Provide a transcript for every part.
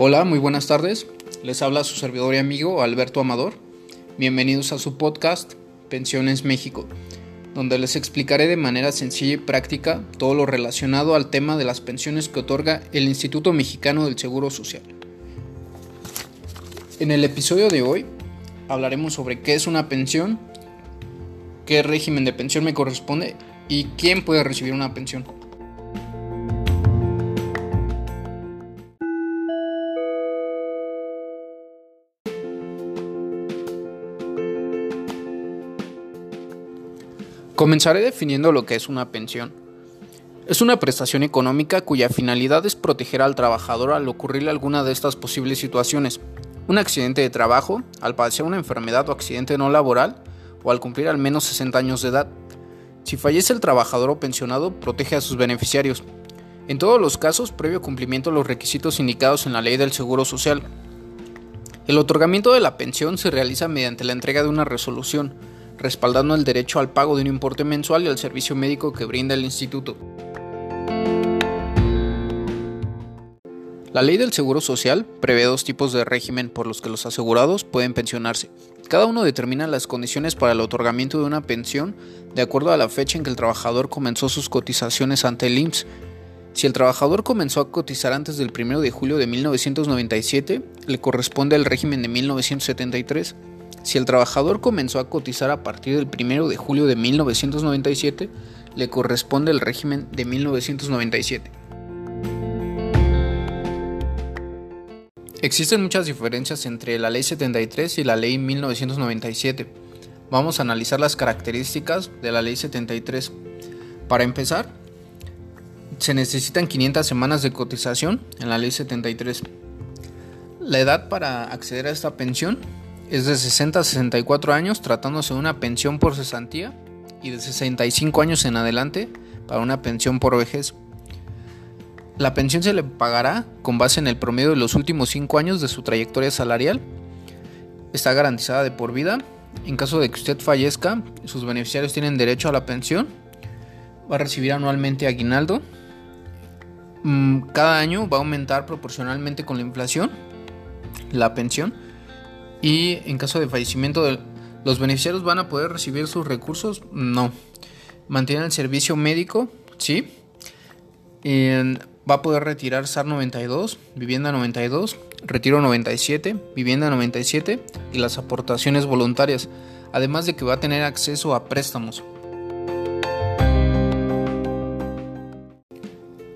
Hola, muy buenas tardes. Les habla su servidor y amigo Alberto Amador. Bienvenidos a su podcast Pensiones México, donde les explicaré de manera sencilla y práctica todo lo relacionado al tema de las pensiones que otorga el Instituto Mexicano del Seguro Social. En el episodio de hoy hablaremos sobre qué es una pensión, qué régimen de pensión me corresponde y quién puede recibir una pensión. Comenzaré definiendo lo que es una pensión. Es una prestación económica cuya finalidad es proteger al trabajador al ocurrirle alguna de estas posibles situaciones. Un accidente de trabajo, al padecer una enfermedad o accidente no laboral, o al cumplir al menos 60 años de edad. Si fallece el trabajador o pensionado, protege a sus beneficiarios. En todos los casos, previo cumplimiento de los requisitos indicados en la ley del Seguro Social. El otorgamiento de la pensión se realiza mediante la entrega de una resolución, respaldando el derecho al pago de un importe mensual y al servicio médico que brinda el instituto. La ley del Seguro Social prevé dos tipos de régimen por los que los asegurados pueden pensionarse. Cada uno determina las condiciones para el otorgamiento de una pensión de acuerdo a la fecha en que el trabajador comenzó sus cotizaciones ante el IMSS. Si el trabajador comenzó a cotizar antes del 1 de julio de 1997, le corresponde el régimen de 1973. Si el trabajador comenzó a cotizar a partir del 1 de julio de 1997, le corresponde el régimen de 1997. Existen muchas diferencias entre la Ley 73 y la Ley 1997. Vamos a analizar las características de la Ley 73. Para empezar, se necesitan 500 semanas de cotización en la Ley 73. La edad para acceder a esta pensión es de 60 a 64 años tratándose de una pensión por cesantía y de 65 años en adelante para una pensión por vejez. La pensión se le pagará con base en el promedio de los últimos 5 años de su trayectoria salarial. Está garantizada de por vida. En caso de que usted fallezca, sus beneficiarios tienen derecho a la pensión. Va a recibir anualmente aguinaldo. Mm, cada año va a aumentar proporcionalmente con la inflación la pensión y en caso de fallecimiento los beneficiarios van a poder recibir sus recursos, no. Mantienen el servicio médico, sí. va a poder retirar SAR 92, vivienda 92, retiro 97, vivienda 97 y las aportaciones voluntarias, además de que va a tener acceso a préstamos.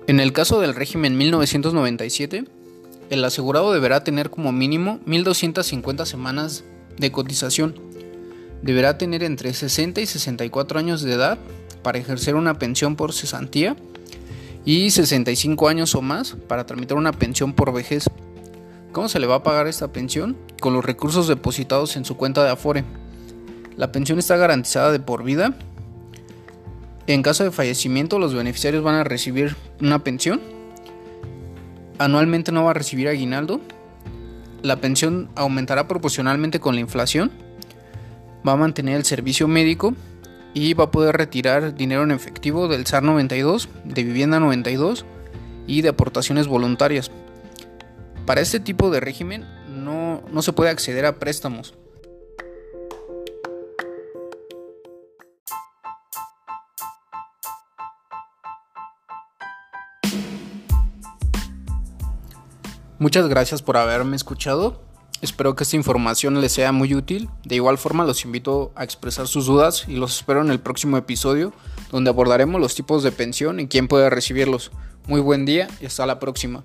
En el caso del régimen 1997, el asegurado deberá tener como mínimo 1.250 semanas de cotización. Deberá tener entre 60 y 64 años de edad para ejercer una pensión por cesantía y 65 años o más para tramitar una pensión por vejez. ¿Cómo se le va a pagar esta pensión? Con los recursos depositados en su cuenta de Afore. La pensión está garantizada de por vida. En caso de fallecimiento, los beneficiarios van a recibir una pensión anualmente no va a recibir aguinaldo, la pensión aumentará proporcionalmente con la inflación, va a mantener el servicio médico y va a poder retirar dinero en efectivo del SAR 92, de vivienda 92 y de aportaciones voluntarias. Para este tipo de régimen no, no se puede acceder a préstamos. Muchas gracias por haberme escuchado. Espero que esta información les sea muy útil. De igual forma los invito a expresar sus dudas y los espero en el próximo episodio donde abordaremos los tipos de pensión y quién puede recibirlos. Muy buen día y hasta la próxima.